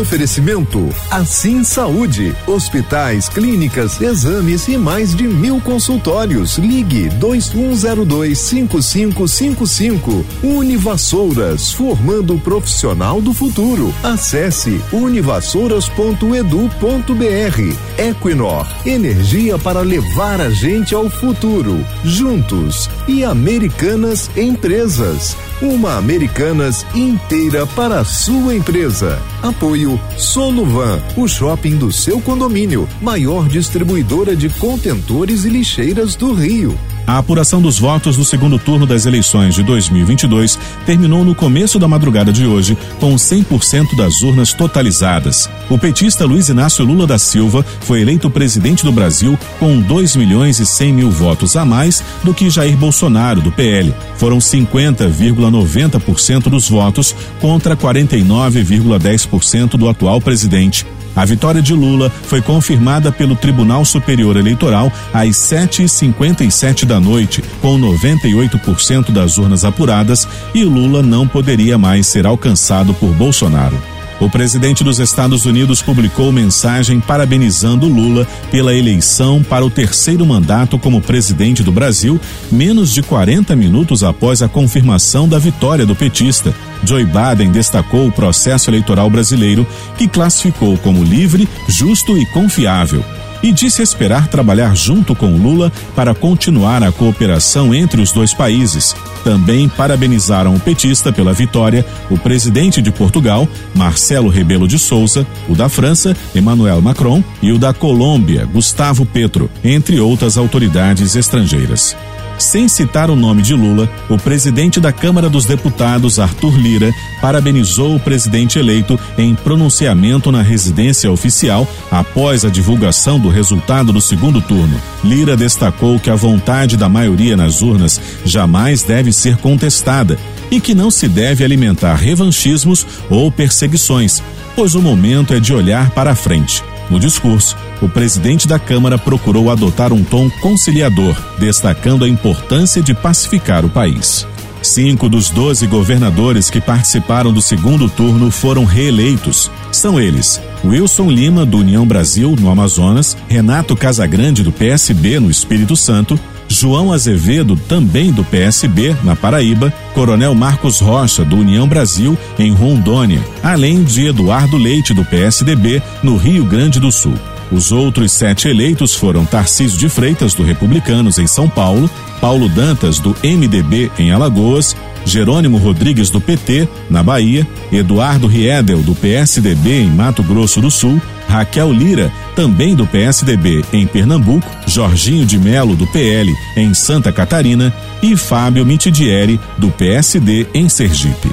Oferecimento Assim Saúde, hospitais, clínicas, exames e mais de mil consultórios. Ligue 2102 5555. Univassouras, formando o profissional do futuro. Acesse univassouras.edu.br. Equinor, energia para levar a gente ao futuro. Juntos e Americanas Empresas. Uma Americanas inteira para a sua empresa. Apoio Soluvan, o shopping do seu condomínio, maior distribuidora de contentores e lixeiras do Rio. A apuração dos votos do segundo turno das eleições de 2022 terminou no começo da madrugada de hoje, com 100% das urnas totalizadas. O petista Luiz Inácio Lula da Silva foi eleito presidente do Brasil com 2 milhões e 100 mil votos a mais do que Jair Bolsonaro, do PL. Foram 50,90% dos votos contra 49,10% do atual presidente. A vitória de Lula foi confirmada pelo Tribunal Superior Eleitoral às 7h57 da noite, com 98% das urnas apuradas, e Lula não poderia mais ser alcançado por Bolsonaro. O presidente dos Estados Unidos publicou mensagem parabenizando Lula pela eleição para o terceiro mandato como presidente do Brasil, menos de 40 minutos após a confirmação da vitória do petista. Joe Biden destacou o processo eleitoral brasileiro, que classificou como livre, justo e confiável e disse esperar trabalhar junto com Lula para continuar a cooperação entre os dois países. Também parabenizaram o petista pela vitória o presidente de Portugal, Marcelo Rebelo de Souza, o da França, Emmanuel Macron, e o da Colômbia, Gustavo Petro, entre outras autoridades estrangeiras. Sem citar o nome de Lula, o presidente da Câmara dos Deputados, Arthur Lira, parabenizou o presidente eleito em pronunciamento na residência oficial após a divulgação do resultado do segundo turno. Lira destacou que a vontade da maioria nas urnas jamais deve ser contestada e que não se deve alimentar revanchismos ou perseguições, pois o momento é de olhar para a frente. No discurso, o presidente da Câmara procurou adotar um tom conciliador, destacando a importância de pacificar o país. Cinco dos doze governadores que participaram do segundo turno foram reeleitos. São eles: Wilson Lima, do União Brasil, no Amazonas, Renato Casagrande, do PSB, no Espírito Santo, João Azevedo, também do PSB, na Paraíba, Coronel Marcos Rocha, do União Brasil, em Rondônia, além de Eduardo Leite, do PSDB, no Rio Grande do Sul. Os outros sete eleitos foram Tarcísio de Freitas, do Republicanos, em São Paulo, Paulo Dantas, do MDB, em Alagoas, Jerônimo Rodrigues, do PT, na Bahia, Eduardo Riedel, do PSDB, em Mato Grosso do Sul, Raquel Lira, também do PSDB em Pernambuco, Jorginho de Melo, do PL em Santa Catarina e Fábio Mitidieri, do PSD em Sergipe.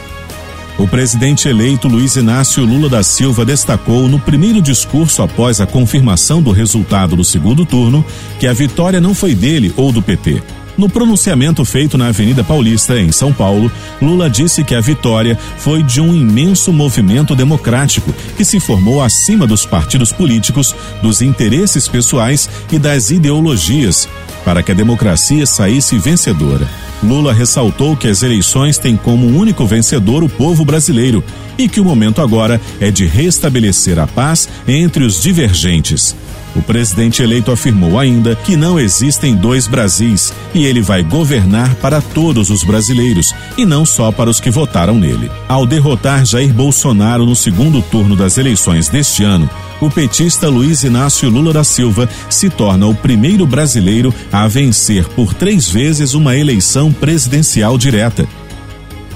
O presidente eleito Luiz Inácio Lula da Silva destacou no primeiro discurso após a confirmação do resultado do segundo turno que a vitória não foi dele ou do PT no pronunciamento feito na Avenida Paulista, em São Paulo, Lula disse que a vitória foi de um imenso movimento democrático que se formou acima dos partidos políticos, dos interesses pessoais e das ideologias, para que a democracia saísse vencedora. Lula ressaltou que as eleições têm como único vencedor o povo brasileiro e que o momento agora é de restabelecer a paz entre os divergentes. O presidente eleito afirmou ainda que não existem dois Brasis e ele vai governar para todos os brasileiros e não só para os que votaram nele. Ao derrotar Jair Bolsonaro no segundo turno das eleições deste ano, o petista Luiz Inácio Lula da Silva se torna o primeiro brasileiro a vencer por três vezes uma eleição presidencial direta.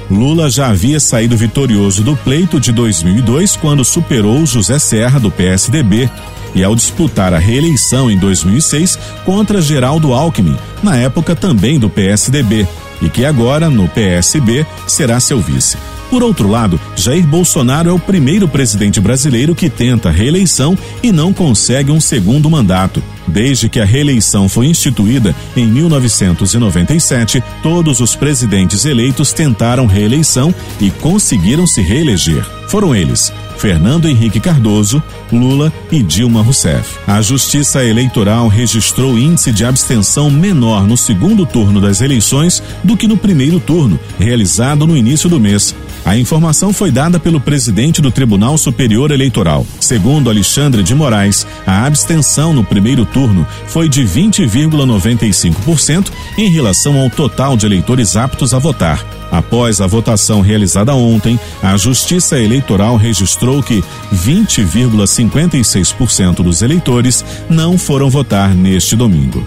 Lula já havia saído vitorioso do pleito de 2002 quando superou José Serra do PSDB e ao disputar a reeleição em 2006 contra Geraldo Alckmin, na época também do PSDB, e que agora, no PSB, será seu vice. Por outro lado, Jair Bolsonaro é o primeiro presidente brasileiro que tenta reeleição e não consegue um segundo mandato. Desde que a reeleição foi instituída em 1997, todos os presidentes eleitos tentaram reeleição e conseguiram se reeleger. Foram eles Fernando Henrique Cardoso, Lula e Dilma Rousseff. A Justiça Eleitoral registrou índice de abstenção menor no segundo turno das eleições do que no primeiro turno, realizado no início do mês. A informação foi dada pelo presidente do Tribunal Superior Eleitoral. Segundo Alexandre de Moraes, a abstenção no primeiro turno foi de 20,95% em relação ao total de eleitores aptos a votar. Após a votação realizada ontem, a Justiça Eleitoral registrou que 20,56% dos eleitores não foram votar neste domingo.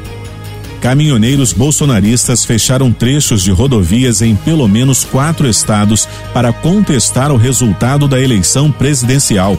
Caminhoneiros bolsonaristas fecharam trechos de rodovias em pelo menos quatro estados para contestar o resultado da eleição presidencial.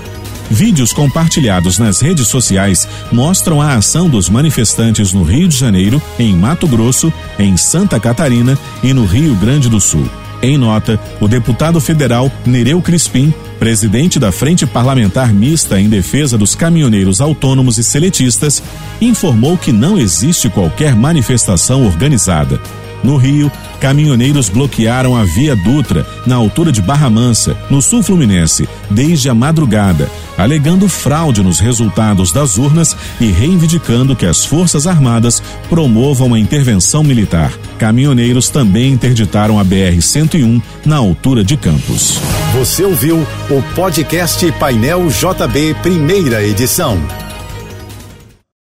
Vídeos compartilhados nas redes sociais mostram a ação dos manifestantes no Rio de Janeiro, em Mato Grosso, em Santa Catarina e no Rio Grande do Sul. Em nota, o deputado federal Nereu Crispim, presidente da Frente Parlamentar Mista em Defesa dos Caminhoneiros Autônomos e Seletistas, informou que não existe qualquer manifestação organizada. No Rio, caminhoneiros bloquearam a Via Dutra, na altura de Barra Mansa, no sul fluminense, desde a madrugada, alegando fraude nos resultados das urnas e reivindicando que as Forças Armadas promovam a intervenção militar. Caminhoneiros também interditaram a BR-101 na altura de Campos. Você ouviu o podcast Painel JB, primeira edição.